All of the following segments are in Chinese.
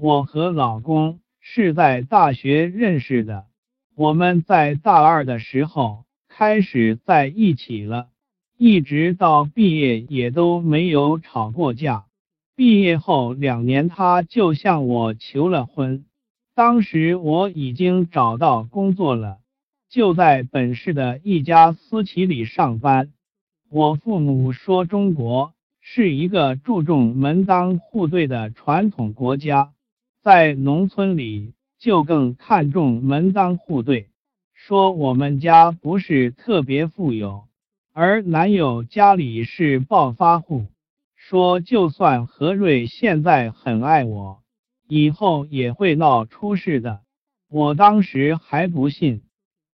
我和老公是在大学认识的，我们在大二的时候开始在一起了，一直到毕业也都没有吵过架。毕业后两年，他就向我求了婚。当时我已经找到工作了，就在本市的一家私企里上班。我父母说，中国是一个注重门当户对的传统国家。在农村里就更看重门当户对。说我们家不是特别富有，而男友家里是暴发户。说就算何瑞现在很爱我，以后也会闹出事的。我当时还不信。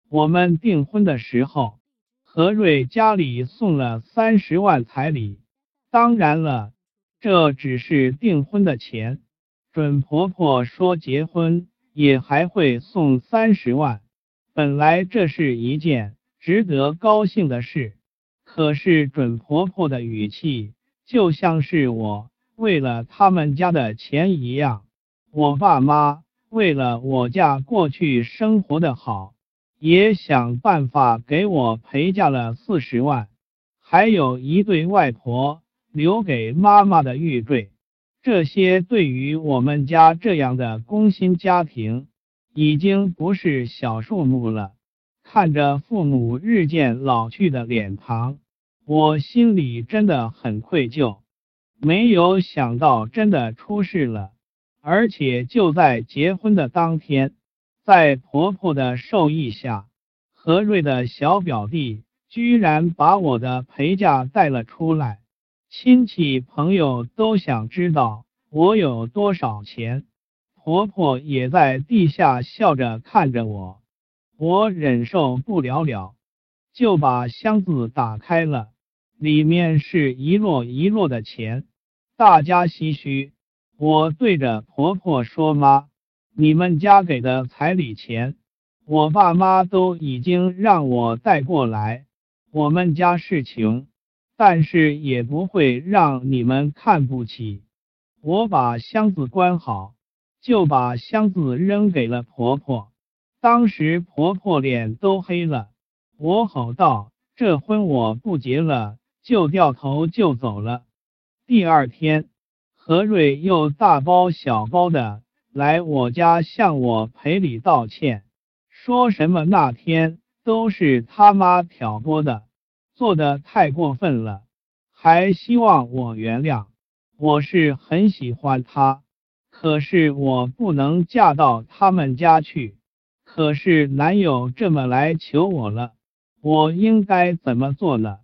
我们订婚的时候，何瑞家里送了三十万彩礼。当然了，这只是订婚的钱。准婆婆说结婚也还会送三十万，本来这是一件值得高兴的事，可是准婆婆的语气就像是我为了他们家的钱一样。我爸妈为了我嫁过去生活的好，也想办法给我陪嫁了四十万，还有一对外婆留给妈妈的玉坠。这些对于我们家这样的工薪家庭，已经不是小数目了。看着父母日渐老去的脸庞，我心里真的很愧疚。没有想到真的出事了，而且就在结婚的当天，在婆婆的授意下，何瑞的小表弟居然把我的陪嫁带了出来。亲戚朋友都想知道我有多少钱，婆婆也在地下笑着看着我，我忍受不了了，就把箱子打开了，里面是一摞一摞的钱，大家唏嘘。我对着婆婆说：“妈，你们家给的彩礼钱，我爸妈都已经让我带过来，我们家是穷。”但是也不会让你们看不起。我把箱子关好，就把箱子扔给了婆婆。当时婆婆脸都黑了，我吼道：“这婚我不结了！”就掉头就走了。第二天，何瑞又大包小包的来我家向我赔礼道歉，说什么那天都是他妈挑拨的。做的太过分了，还希望我原谅。我是很喜欢他，可是我不能嫁到他们家去。可是男友这么来求我了，我应该怎么做呢？